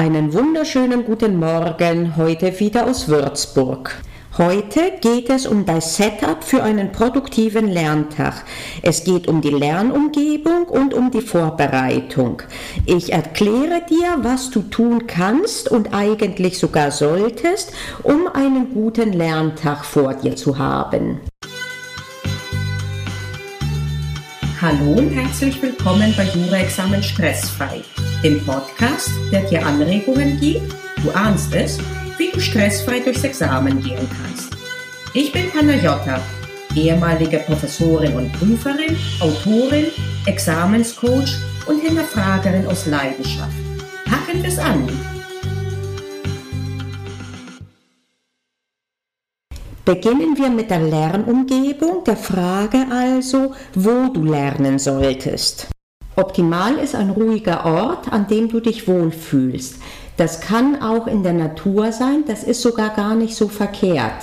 Einen wunderschönen guten Morgen, heute wieder aus Würzburg. Heute geht es um das Setup für einen produktiven Lerntag. Es geht um die Lernumgebung und um die Vorbereitung. Ich erkläre dir, was du tun kannst und eigentlich sogar solltest, um einen guten Lerntag vor dir zu haben. Hallo und herzlich willkommen bei Jura-Examen Stressfrei, dem Podcast, der dir Anregungen gibt, du ahnst es, wie du stressfrei durchs Examen gehen kannst. Ich bin Panayota, ehemalige Professorin und Prüferin, Autorin, Examenscoach und Hinterfragerin aus Leidenschaft. Packen es an! Beginnen wir mit der Lernumgebung, der Frage also, wo du lernen solltest. Optimal ist ein ruhiger Ort, an dem du dich wohlfühlst. Das kann auch in der Natur sein, das ist sogar gar nicht so verkehrt.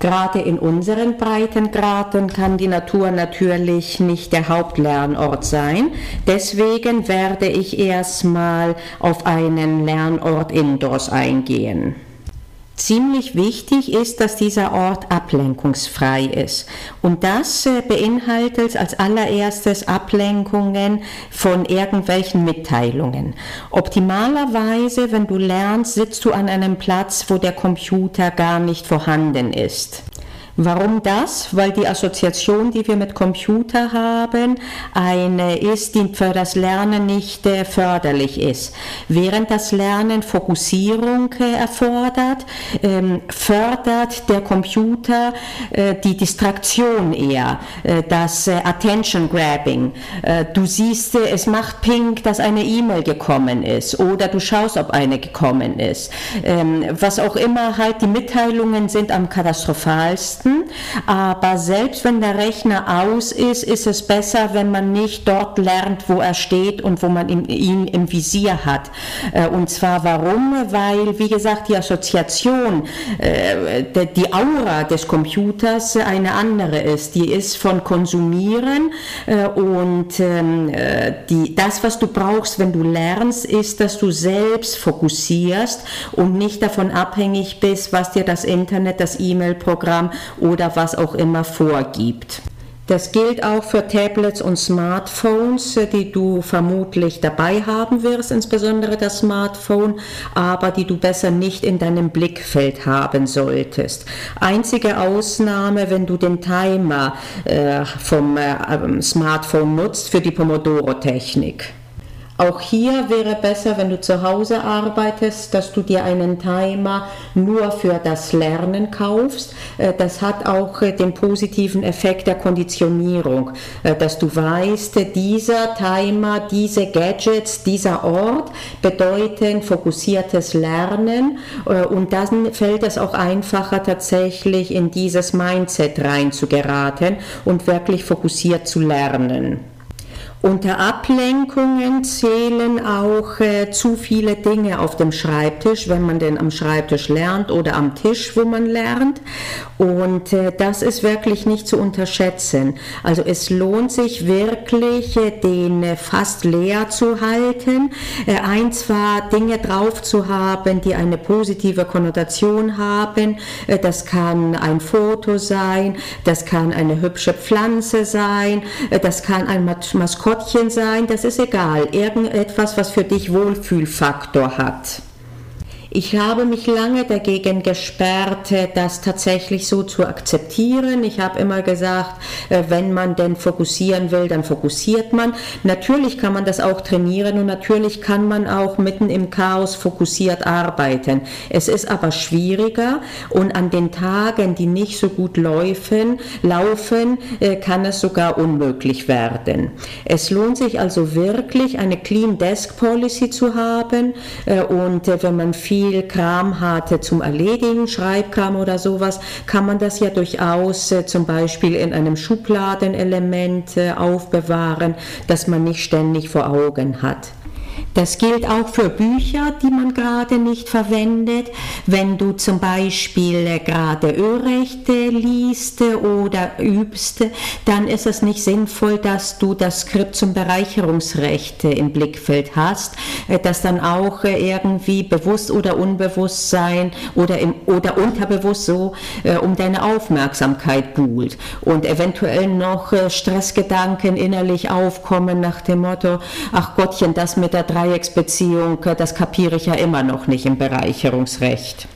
Gerade in unseren Breitengraden kann die Natur natürlich nicht der Hauptlernort sein. Deswegen werde ich erstmal auf einen Lernort indoors eingehen. Ziemlich wichtig ist, dass dieser Ort ablenkungsfrei ist. Und das äh, beinhaltet als allererstes Ablenkungen von irgendwelchen Mitteilungen. Optimalerweise, wenn du lernst, sitzt du an einem Platz, wo der Computer gar nicht vorhanden ist. Warum das? Weil die Assoziation, die wir mit Computer haben, eine ist, die für das Lernen nicht äh, förderlich ist. Während das Lernen Fokussierung äh, erfordert, ähm, fördert der Computer äh, die Distraktion eher, das Attention Grabbing. Du siehst, es macht pink, dass eine E-Mail gekommen ist oder du schaust, ob eine gekommen ist. Ähm, was auch immer halt die Mitteilungen sind am katastrophalsten testen, aber selbst wenn der Rechner aus ist, ist es besser, wenn man nicht dort lernt, wo er steht und wo man ihn im Visier hat. Äh, und zwar warum? Weil, wie gesagt, die Assoziation, äh, die Aura des Computers eine andere ist. Die ist von Konsumieren äh, und ähm, die, das, was du brauchst, wenn du lernst, ist, dass du selbst fokussierst und nicht davon abhängig bist, was dir das Internet, das E-Mail-Programm oder was auch immer vorgibt. Das gilt auch für Tablets und Smartphones, die du vermutlich dabei haben wirst, insbesondere das Smartphone, aber die du besser nicht in deinem Blickfeld haben solltest. Einzige Ausnahme, wenn du den Timer äh, vom äh, Smartphone nutzt für die Pomodoro-Technik. Auch hier wäre besser, wenn du zu Hause arbeitest, dass du dir einen Timer nur für das Lernen kaufst. Äh, das hat auch äh, den positiven Effekt der Konditionierung, äh, dass du weißt, dieser Timer, diese Gadgets, dieser Ort bedeuten fokussiertes Lernen und dann fällt es auch einfacher tatsächlich in dieses Mindset reinzugeraten und wirklich fokussiert zu lernen. Unter Ablenkungen zählen auch äh, zu viele Dinge auf dem Schreibtisch, wenn man denn am Schreibtisch lernt oder am Tisch, wo man lernt. Und äh, das ist wirklich nicht zu unterschätzen. Also es lohnt sich wirklich, äh, den äh, fast leer zu halten. Äh, ein, zwar Dinge drauf zu haben, die eine positive Konnotation haben. Äh, das kann ein Foto sein, das kann eine hübsche Pflanze sein, das kann ein Maskottchen Maskottchen sein, das ist egal. Irgendetwas, was für dich Wohlfühlfaktor hat. Ich habe mich lange dagegen gesperrt, das tatsächlich so zu akzeptieren. Ich habe immer gesagt, äh, wenn man denn fokussieren will, dann fokussiert man. Natürlich kann man das auch trainieren und natürlich kann man auch mitten im Chaos fokussiert arbeiten. Es ist aber schwieriger und an den Tagen, die nicht so gut laufen, laufen äh, kann es sogar unmöglich werden. Es lohnt sich also wirklich, eine Clean Desk Policy zu haben äh, und wenn man viel viel Kram hatte zum Erledigen, Schreibkram oder sowas, kann man das ja durchaus äh, zum Beispiel in einem Schubladenelement äh, aufbewahren, das man nicht ständig vor Augen hat. Das gilt auch für Bücher, die man gerade nicht verwendet. Wenn du zum Beispiel gerade Ölrechte liest oder übst, dann ist es nicht sinnvoll, dass du das Skript zum Bereicherungsrecht im Blickfeld hast, das dann auch irgendwie bewusst oder unbewusst sein oder, im, oder unterbewusst so äh, um deine Aufmerksamkeit buhlt und eventuell noch äh, Stressgedanken innerlich aufkommen nach dem Motto, ach Gottchen, das mit der Dreiecksbeziehung, das kapiere ich ja immer noch nicht im Bereicherungsrecht.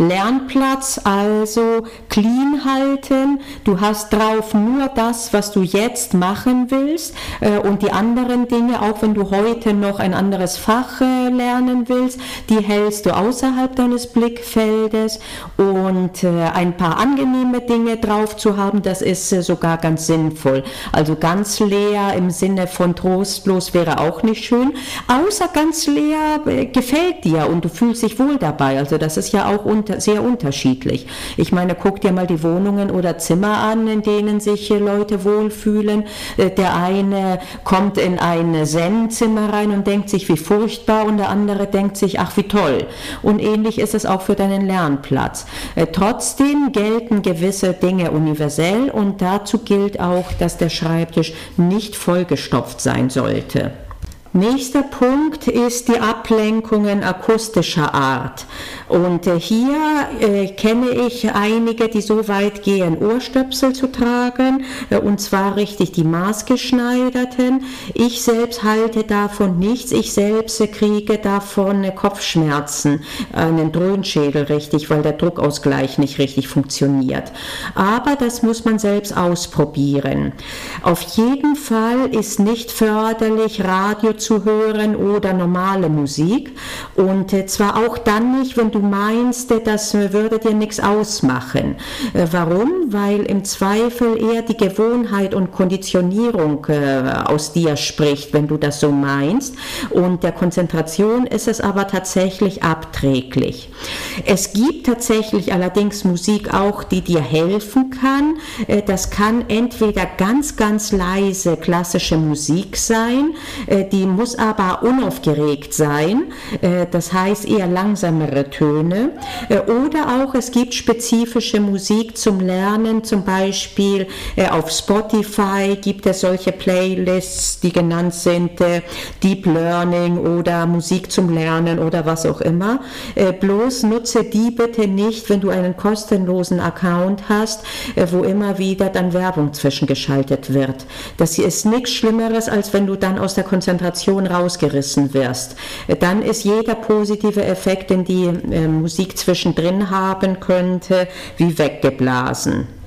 Lernplatz also clean halten. Du hast drauf nur das, was du jetzt machen willst äh, und die anderen Dinge, auch wenn du heute noch ein anderes Fach äh, lernen willst, die hältst du außerhalb deines Blickfeldes und äh, ein paar angenehme Dinge drauf zu haben, das ist sogar ganz sinnvoll. Also ganz leer im Sinne von trostlos wäre auch nicht schön, außer ganz leer gefällt dir und du fühlst dich wohl dabei. Also das ist ja auch unter unter, sehr unterschiedlich. Ich meine, guck dir mal die Wohnungen oder Zimmer an, in denen sich Leute wohlfühlen. Äh, der eine kommt in ein Zen-Zimmer rein und denkt sich, wie furchtbar, und der andere denkt sich, ach, wie toll. Und ähnlich ist es auch für deinen Lernplatz. Äh, trotzdem gelten gewisse Dinge universell und dazu gilt auch, dass der Schreibtisch nicht vollgestopft sein sollte. Nächster Punkt ist die Ablenkungen akustischer Art. Und äh, hier äh, kenne ich einige, die so weit gehen, Ohrstöpsel zu tragen, äh, und zwar richtig die maßgeschneiderten. Ich selbst halte davon nichts. Ich selbst kriege davon Kopfschmerzen, einen Dröhnschädel richtig, weil der Druckausgleich nicht richtig funktioniert. Aber das muss man selbst ausprobieren. Auf jeden Fall ist nicht förderlich, Radio zu hören oder normale Musik. Und äh, zwar auch dann nicht, wenn du meinst, das würde dir nichts ausmachen. Äh, warum? Weil im Zweifel eher die Gewohnheit und Konditionierung äh, aus dir spricht, wenn du das so meinst. Und der Konzentration ist es aber tatsächlich abträglich. Es gibt tatsächlich allerdings Musik auch, die dir helfen kann. Das kann entweder ganz, ganz leise klassische Musik sein, die muss aber unaufgeregt sein, äh, das heißt eher langsamere Töne. Äh, oder auch es gibt spezifische Musik zum Lernen, zum Beispiel äh, auf Spotify gibt es solche Playlists, die genannt sind Deep Learning oder Musik zum Lernen oder was auch immer. Bloß nutze die bitte nicht, wenn du einen kostenlosen Account hast, wo immer wieder dann Werbung zwischengeschaltet wird. Das hier ist nichts Schlimmeres, als wenn du dann aus der Konzentration Emotion rausgerissen wirst, dann ist jeder positive Effekt, den die äh, Musik zwischendrin haben könnte, wie weggeblasen.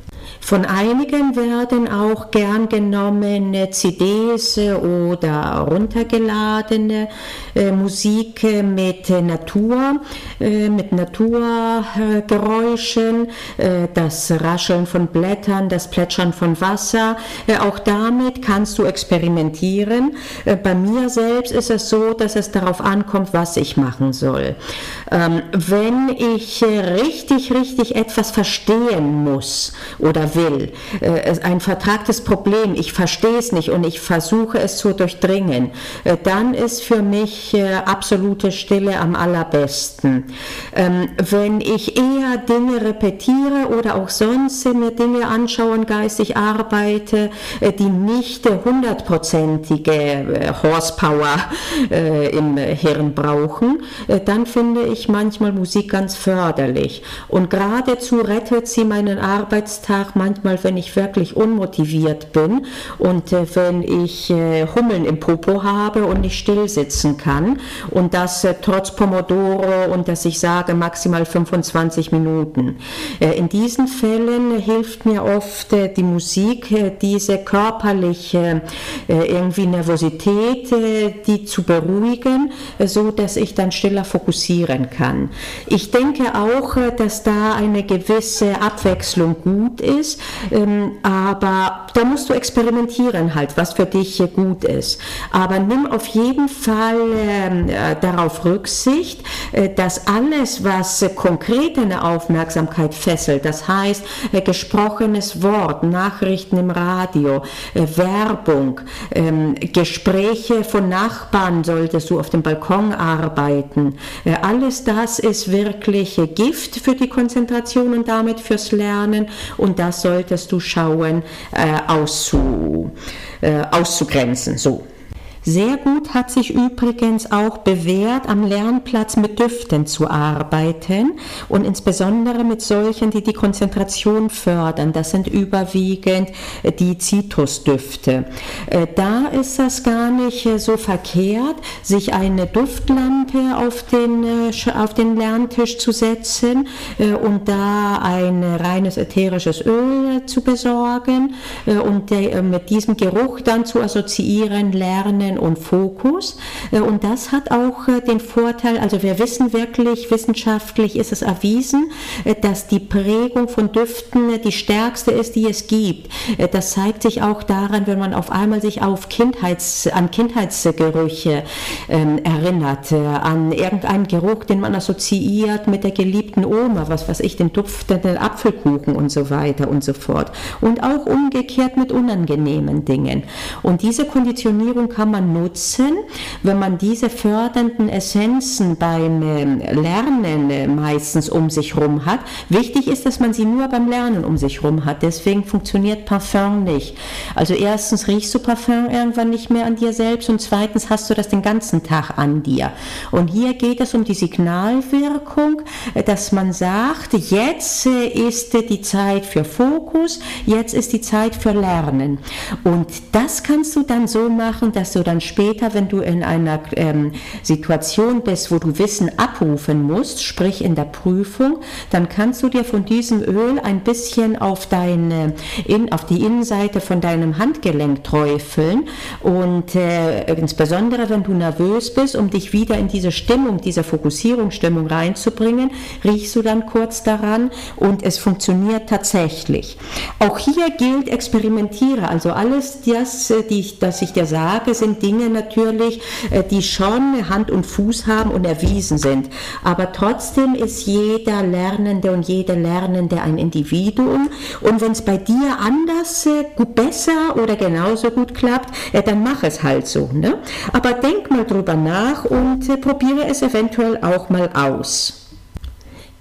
Von einigen werden auch gern genommene CDs oder runtergeladene äh, Musik mit Natur, äh, mit Naturgeräuschen, äh, das Rascheln von Blättern, das Plätschern von Wasser. Auch damit kannst du experimentieren. Bei mir selbst ist es so, dass es darauf ankommt, was ich machen soll. Ähm, wenn ich richtig, richtig etwas verstehen muss oder will. Äh, ein vertragtes Problem, ich verstehe es nicht und ich versuche es zu durchdringen, äh, dann ist für mich äh, absolute Stille am allerbesten. Ähm, wenn ich eher Dinge repetiere oder auch sonst mir Dinge anschaue und geistig arbeite, die nicht hundertprozentige Horsepower im Hirn brauchen, dann finde ich manchmal Musik ganz förderlich. Und geradezu rettet sie meinen Arbeitstag manchmal, wenn ich wirklich unmotiviert bin und äh, wenn ich äh, Hummeln im Popo habe und nicht still sitzen kann und das äh, trotz Pomodoro und dass ich sage maximal 25 Minuten. Äh, in diesen Fällen hilft mir oft äh, die Musik, äh, diese körperliche irgendwie Nervosität, die zu beruhigen, so dass ich dann stiller fokussieren kann. Ich denke auch, dass da eine gewisse Abwechslung gut ist ist. Ähm, aber da musst du experimentieren halt, was für dich gut ist. Aber nimm auf jeden Fall ähm, äh, darauf Rücksicht, äh, dass alles, was konkret deine Aufmerksamkeit fesselt, das heißt äh, gesprochenes Wort, Nachrichten im Radio, Werbung, ähm, Gespräche von Nachbarn solltest du auf dem Balkon arbeiten, alles das ist wirklich Gift für die Konzentration und damit fürs Lernen und das solltest du schauen auszu, auszugrenzen. So. Sehr gut hat sich übrigens auch bewährt, am Lernplatz mit Düften zu arbeiten und insbesondere mit solchen, die die Konzentration fördern. Das sind überwiegend die Zitrusdüfte. Äh, da ist das gar nicht äh, so verkehrt, sich eine Duftlampe auf den, äh, auf den Lerntisch zu setzen und da ein reines ätherisches Öl zu besorgen und mit diesem Geruch dann zu assoziieren, lernen, Bewusstsein und Fokus. Äh, und das hat auch äh, den Vorteil, also wir wissen wirklich, wissenschaftlich ist es erwiesen, äh, dass die Prägung von Düften die stärkste ist, die es gibt. Das zeigt sich auch daran, wenn man auf einmal sich auf Kindheits, an Kindheitsgerüche ähm, erinnert, an irgendeinen Geruch, den man assoziiert mit der geliebten Oma, was weiß ich, den duftenden Apfelkuchen und so weiter und so fort. Und auch umgekehrt mit unangenehmen Dingen. Und diese Konditionierung kann man nutzen, wenn man diese fördernden Essenzen beim ähm, Lernen äh, meistens um sich herum hat. Wichtig ist, dass man sie nur beim Lernen um sich herum hat. Deswegen funktioniert Parfum nicht. Also erstens riechst du Parfum irgendwann nicht mehr an dir selbst und zweitens hast du das den ganzen Tag an dir. Und hier geht es um die Signalwirkung, äh, dass man sagt, jetzt äh, ist die Zeit für Fokus, jetzt ist die Zeit für Lernen. Und das kannst du dann so machen, dass du dann dann später, wenn du in einer ähm, Situation bist, wo du Wissen abrufen musst, sprich in der Prüfung, dann kannst du dir von diesem Öl ein bisschen auf, deine, in, auf die Innenseite von deinem Handgelenk träufeln und äh, insbesondere wenn du nervös bist, um dich wieder in diese Stimmung, diese Fokussierungsstimmung reinzubringen, riechst du dann kurz daran und es funktioniert tatsächlich. Auch hier gilt, experimentiere. Also alles das, äh, die, das ich dir sage, sind Dinge natürlich, äh, die schon Hand und Fuß haben und erwiesen sind. Aber trotzdem ist jeder Lernende und jede Lernende ein Individuum. Und wenn es bei dir anders, äh, besser oder genauso gut klappt, äh, dann mach es halt so. Ne? Aber denk mal drüber nach und probiere es eventuell auch mal aus.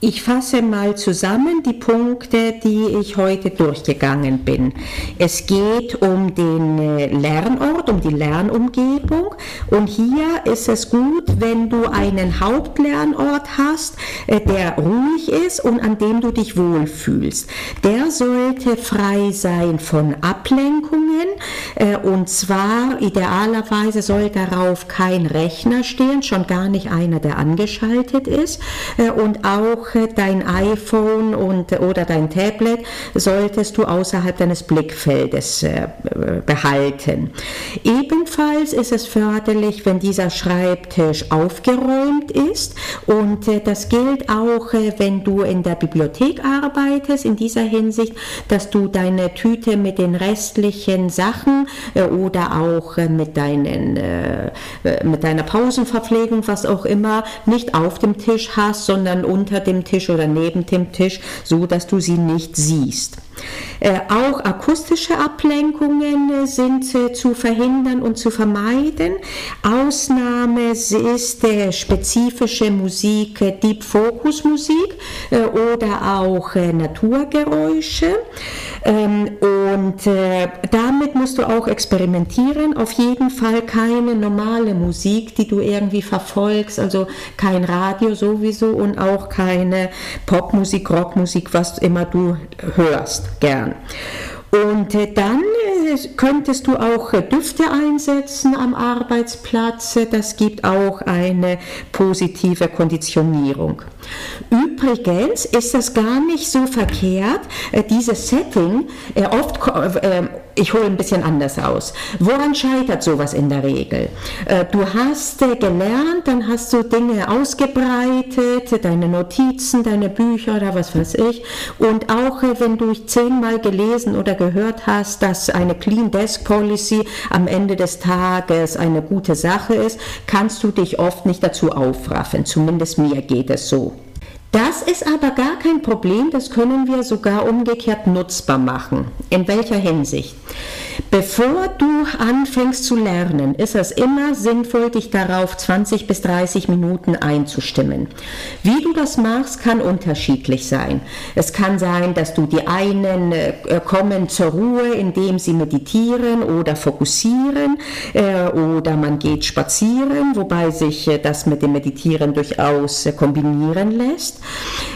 Ich fasse mal zusammen die Punkte, die ich heute durchgegangen bin. Es geht um den äh, Lernort, um die Lernumgebung und hier ist es gut, wenn du einen Hauptlernort hast, äh, der ruhig ist und an dem du dich wohlfühlst. Der sollte frei sein von Ablenkungen äh, und zwar idealerweise soll darauf kein Rechner stehen, schon gar nicht einer, der angeschaltet ist und auch dein iPhone und, oder dein Tablet solltest du außerhalb deines Blickfeldes äh, behalten. Ebenfalls ist es förderlich, wenn dieser Schreibtisch aufgeräumt ist und äh, das gilt auch, äh, wenn du in der Bibliothek arbeitest, in dieser Hinsicht, dass du deine Tüte mit den restlichen Sachen äh, oder auch äh, mit, deinen, äh, mit deiner Pausenverpflegung, was auch immer, nicht auf dem Tisch hast, sondern unter dem Tisch oder neben dem Tisch, so dass du sie nicht siehst. Äh, auch akustische Ablenkungen äh, sind äh, zu verhindern und zu vermeiden. Ausnahme ist spezifische Musik, Deep Focus Musik oder auch Naturgeräusche. Ähm, und damit musst du auch experimentieren. Auf jeden Fall keine normale Musik, die du irgendwie verfolgst, also kein Radio sowieso und auch keine Popmusik, Rockmusik, was immer du hörst gern. Und äh, dann könntest du auch Düfte einsetzen am Arbeitsplatz. Das gibt auch eine positive Konditionierung. Übrigens ist das gar nicht so verkehrt, äh, dieses Setting, äh, oft, äh, ich hole ein bisschen anders aus. Woran scheitert sowas in der Regel? Du hast gelernt, dann hast du Dinge ausgebreitet, deine Notizen, deine Bücher oder was weiß ich. Und auch wenn du zehnmal gelesen oder gehört hast, dass eine Clean Desk Policy am Ende des Tages eine gute Sache ist, kannst du dich oft nicht dazu aufraffen. Zumindest mir geht es so. Das ist aber gar kein Problem, das können wir sogar umgekehrt nutzbar machen. In welcher Hinsicht? Bevor du anfängst zu lernen, ist es immer sinnvoll, dich darauf 20 bis 30 Minuten einzustimmen. Wie du das machst, kann unterschiedlich sein. Es kann sein, dass du die einen äh, kommen zur Ruhe, indem sie meditieren oder fokussieren äh, oder man geht spazieren, wobei sich äh, das mit dem Meditieren durchaus äh, kombinieren lässt.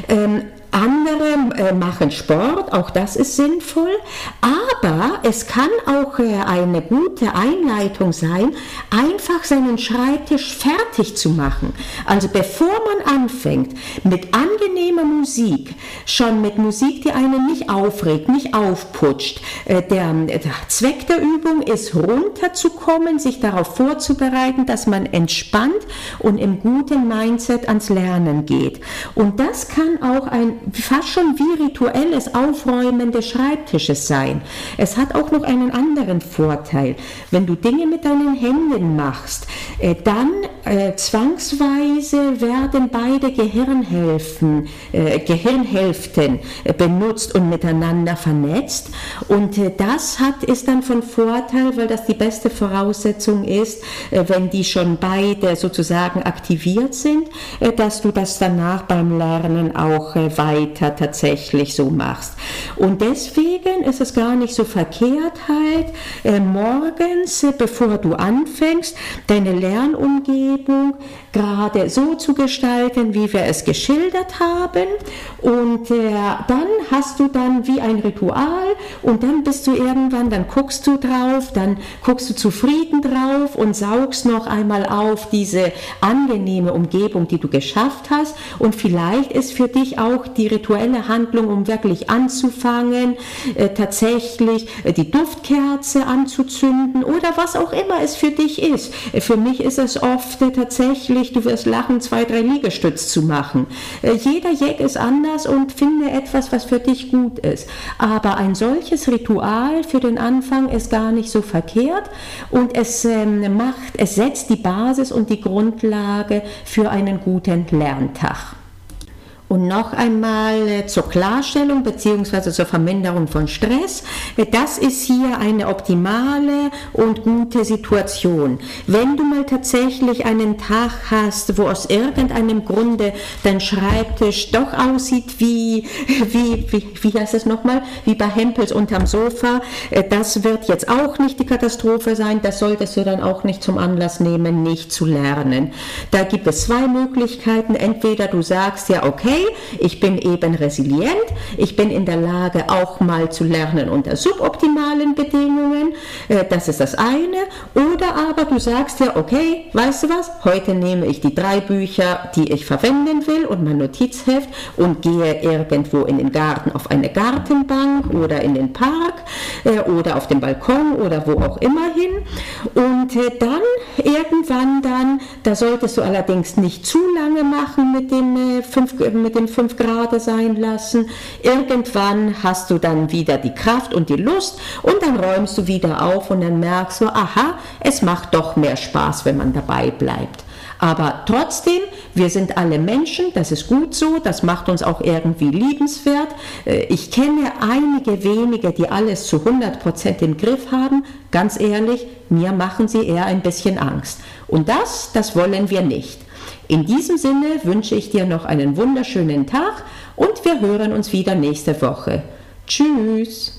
Ähm, andere äh, machen Sport, auch das ist sinnvoll, aber es kann auch äh, eine gute Einleitung sein, einfach seinen Schreibtisch fertig zu machen. Also bevor man anfängt mit angenehmer Musik, schon mit Musik, die einen nicht aufregt, nicht aufputscht. Äh, der, der Zweck der Übung ist runterzukommen, sich darauf vorzubereiten, dass man entspannt und im guten Mindset ans Lernen geht. Und das kann auch ein fast schon wie rituelles Aufräumen des Schreibtisches sein. Es hat auch noch einen anderen Vorteil. Wenn du Dinge mit deinen Händen machst, äh, dann äh, zwangsweise werden beide Gehirnhälften, äh, Gehirnhälften äh, benutzt und miteinander vernetzt. Und äh, das hat, ist dann von Vorteil, weil das die beste Voraussetzung ist, äh, wenn die schon beide sozusagen aktiviert sind, dass du das danach beim Lernen auch weiter weiter tatsächlich so machst. Und deswegen ist es gar nicht so verkehrt halt, äh, morgens, äh, bevor du anfängst, deine Lernumgebung gerade so zu gestalten, wie wir es geschildert haben. Und äh, dann hast du dann wie ein Ritual und dann bist du irgendwann, dann guckst du drauf, dann guckst du zufrieden drauf und saugst noch einmal auf diese angenehme Umgebung, die du geschafft hast. Und vielleicht ist für dich auch die rituelle Handlung, um wirklich anzufangen, äh, tatsächlich äh, die Duftkerze anzuzünden oder was auch immer es für dich ist. Äh, für mich ist es oft tatsächlich, du wirst lachen, zwei, drei Liegestütz zu machen. Jeder Jack ist anders und finde etwas, was für dich gut ist. Aber ein solches Ritual für den Anfang ist gar nicht so verkehrt und es ähm, macht, es setzt die Basis und die Grundlage für einen guten Lerntag. Und noch einmal äh, zur Klarstellung bzw. zur Verminderung von Stress. Äh, das ist hier eine optimale und gute Situation. Wenn du mal tatsächlich einen Tag hast, wo aus irgendeinem Grunde dein Schreibtisch doch aussieht wie, wie, wie, wie heißt es nochmal, wie bei Hempels unterm Sofa, äh, das wird jetzt auch nicht die Katastrophe sein. Das solltest du dann auch nicht zum Anlass nehmen, nicht zu lernen. Da gibt es zwei Möglichkeiten. Entweder du sagst ja, okay, okay, ich bin eben resilient, ich bin in der Lage auch mal zu lernen unter suboptimalen Bedingungen, äh, das ist das eine. Oder aber du sagst ja, okay, weißt du was, heute nehme ich die drei Bücher, die ich verwenden will und mein Notizheft und gehe irgendwo in den Garten auf eine Gartenbank oder in den Park äh, oder auf den Balkon oder wo auch immer hin. Und äh, dann irgendwann dann, da solltest du allerdings nicht zu lange machen mit dem fünf, mit dem 5 Grad sein lassen. Irgendwann hast du dann wieder die Kraft und die Lust und dann räumst du wieder auf und dann merkst du, aha, es macht doch mehr Spaß, wenn man dabei bleibt. Aber trotzdem, wir sind alle Menschen, das ist gut so, das macht uns auch irgendwie liebenswert. Äh, ich kenne einige wenige, die alles zu 100% im Griff haben. Ganz ehrlich, mir machen sie eher ein bisschen Angst. Und das, das wollen wir nicht. In diesem Sinne wünsche ich dir noch einen wunderschönen Tag und wir hören uns wieder nächste Woche. Tschüss!